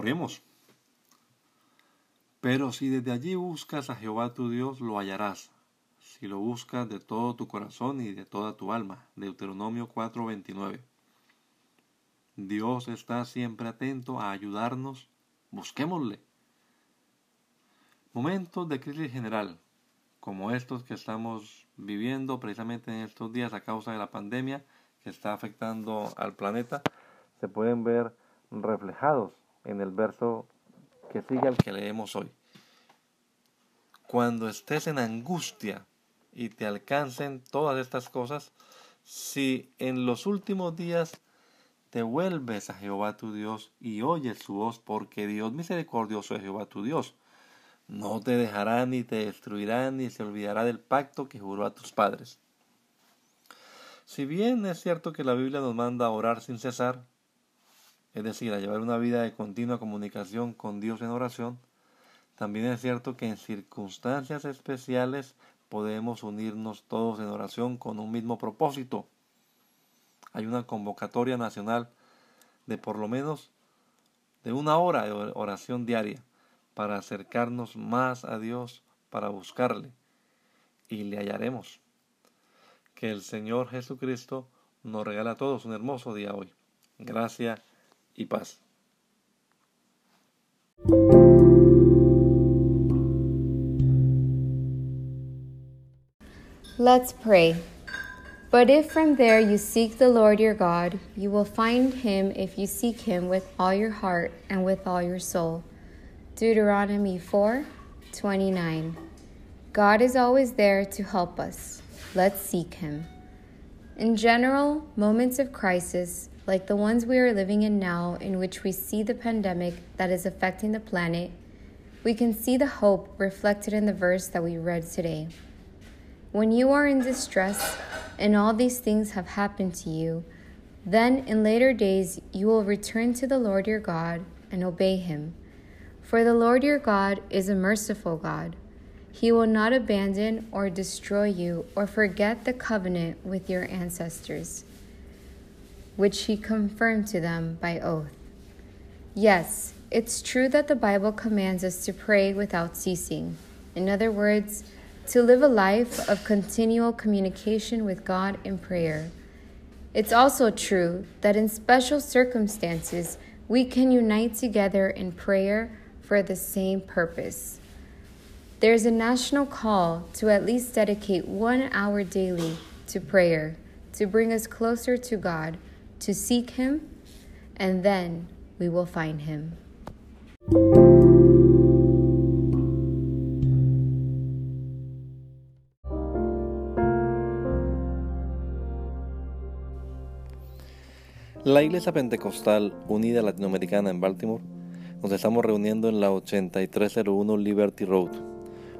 Oremos. Pero si desde allí buscas a Jehová tu Dios, lo hallarás. Si lo buscas de todo tu corazón y de toda tu alma. Deuteronomio 4:29. Dios está siempre atento a ayudarnos. Busquémosle. Momentos de crisis general, como estos que estamos viviendo precisamente en estos días a causa de la pandemia que está afectando al planeta, se pueden ver reflejados en el verso que sigue al que leemos hoy. Cuando estés en angustia y te alcancen todas estas cosas, si en los últimos días te vuelves a Jehová tu Dios y oyes su voz, porque Dios misericordioso es Jehová tu Dios, no te dejará ni te destruirá ni se olvidará del pacto que juró a tus padres. Si bien es cierto que la Biblia nos manda a orar sin cesar, es decir, a llevar una vida de continua comunicación con Dios en oración, también es cierto que en circunstancias especiales podemos unirnos todos en oración con un mismo propósito. Hay una convocatoria nacional de por lo menos de una hora de oración diaria para acercarnos más a Dios, para buscarle, y le hallaremos. Que el Señor Jesucristo nos regala a todos un hermoso día hoy. Gracias y paz. Let's pray. But if from there you seek the Lord your God, you will find him if you seek him with all your heart and with all your soul. Deuteronomy 4 29. God is always there to help us. Let's seek him. In general, moments of crisis like the ones we are living in now, in which we see the pandemic that is affecting the planet, we can see the hope reflected in the verse that we read today. When you are in distress and all these things have happened to you, then in later days you will return to the Lord your God and obey him. For the Lord your God is a merciful God. He will not abandon or destroy you or forget the covenant with your ancestors which he confirmed to them by oath. Yes, it's true that the Bible commands us to pray without ceasing. In other words, to live a life of continual communication with God in prayer. It's also true that in special circumstances, we can unite together in prayer for the same purpose. There's a national call to at least dedicate one hour daily to prayer to bring us closer to God to seek Him, and then we will find Him. La Iglesia Pentecostal Unida Latinoamericana en Baltimore nos estamos reuniendo en la 8301 Liberty Road.